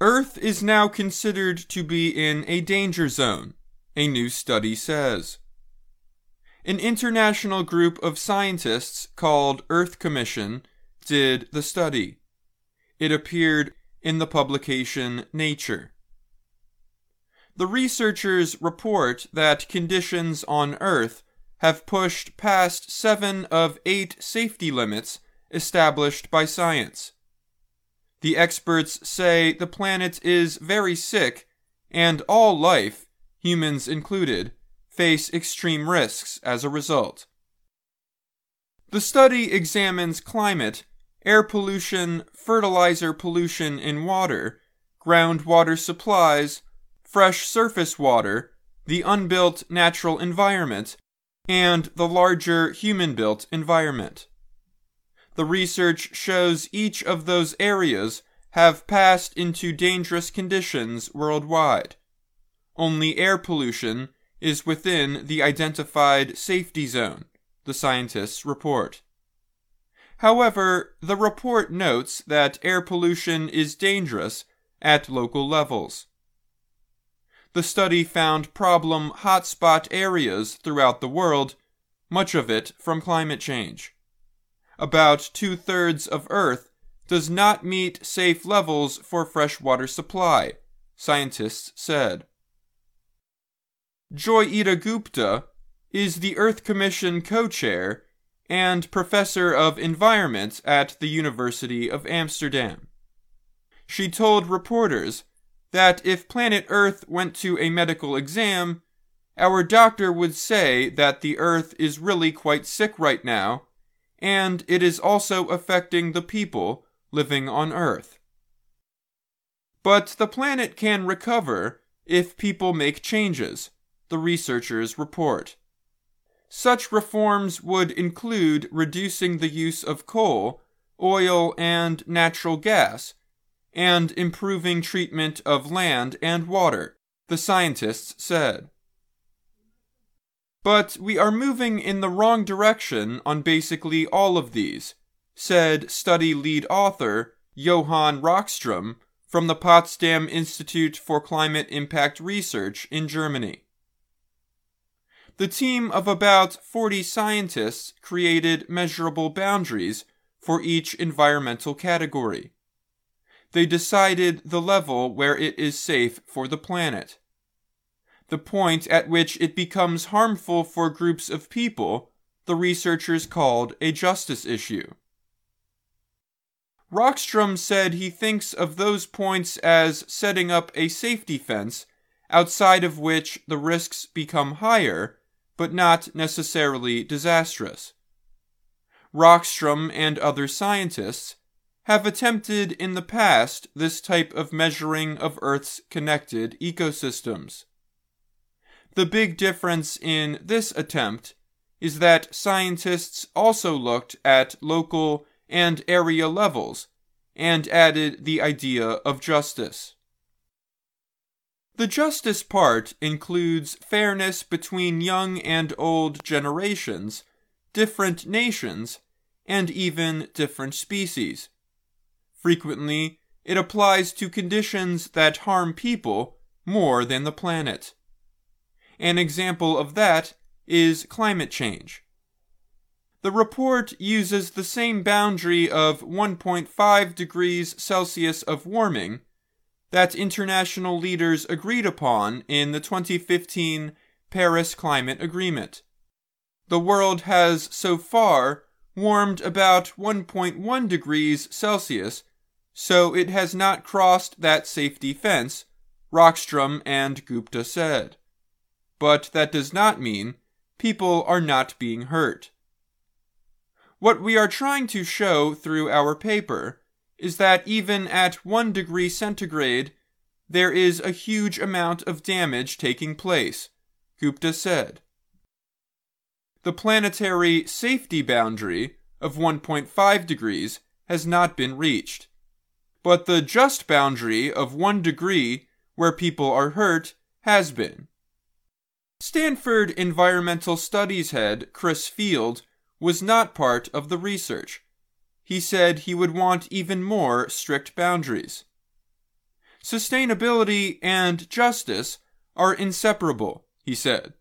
Earth is now considered to be in a danger zone, a new study says. An international group of scientists called Earth Commission did the study. It appeared in the publication Nature. The researchers report that conditions on Earth have pushed past seven of eight safety limits established by science. The experts say the planet is very sick, and all life, humans included, face extreme risks as a result. The study examines climate, air pollution, fertilizer pollution in water, groundwater supplies, fresh surface water, the unbuilt natural environment, and the larger human built environment. The research shows each of those areas have passed into dangerous conditions worldwide. Only air pollution is within the identified safety zone, the scientists report. However, the report notes that air pollution is dangerous at local levels. The study found problem hotspot areas throughout the world, much of it from climate change about two thirds of Earth does not meet safe levels for freshwater supply, scientists said. Joyeeta Gupta is the Earth Commission co chair and professor of environment at the University of Amsterdam. She told reporters that if planet Earth went to a medical exam, our doctor would say that the Earth is really quite sick right now and it is also affecting the people living on Earth. But the planet can recover if people make changes, the researchers report. Such reforms would include reducing the use of coal, oil, and natural gas, and improving treatment of land and water, the scientists said. But we are moving in the wrong direction on basically all of these, said study lead author Johan Rockström from the Potsdam Institute for Climate Impact Research in Germany. The team of about 40 scientists created measurable boundaries for each environmental category. They decided the level where it is safe for the planet the point at which it becomes harmful for groups of people, the researchers called a justice issue. Rockström said he thinks of those points as setting up a safety fence outside of which the risks become higher, but not necessarily disastrous. Rockström and other scientists have attempted in the past this type of measuring of Earth's connected ecosystems. The big difference in this attempt is that scientists also looked at local and area levels and added the idea of justice. The justice part includes fairness between young and old generations, different nations, and even different species. Frequently, it applies to conditions that harm people more than the planet. An example of that is climate change. The report uses the same boundary of 1.5 degrees Celsius of warming that international leaders agreed upon in the 2015 Paris Climate Agreement. The world has so far warmed about 1.1 degrees Celsius, so it has not crossed that safety fence, Rockström and Gupta said but that does not mean people are not being hurt. What we are trying to show through our paper is that even at 1 degree centigrade, there is a huge amount of damage taking place, Gupta said. The planetary safety boundary of 1.5 degrees has not been reached, but the just boundary of 1 degree where people are hurt has been. Stanford environmental studies head Chris Field was not part of the research. He said he would want even more strict boundaries. Sustainability and justice are inseparable, he said.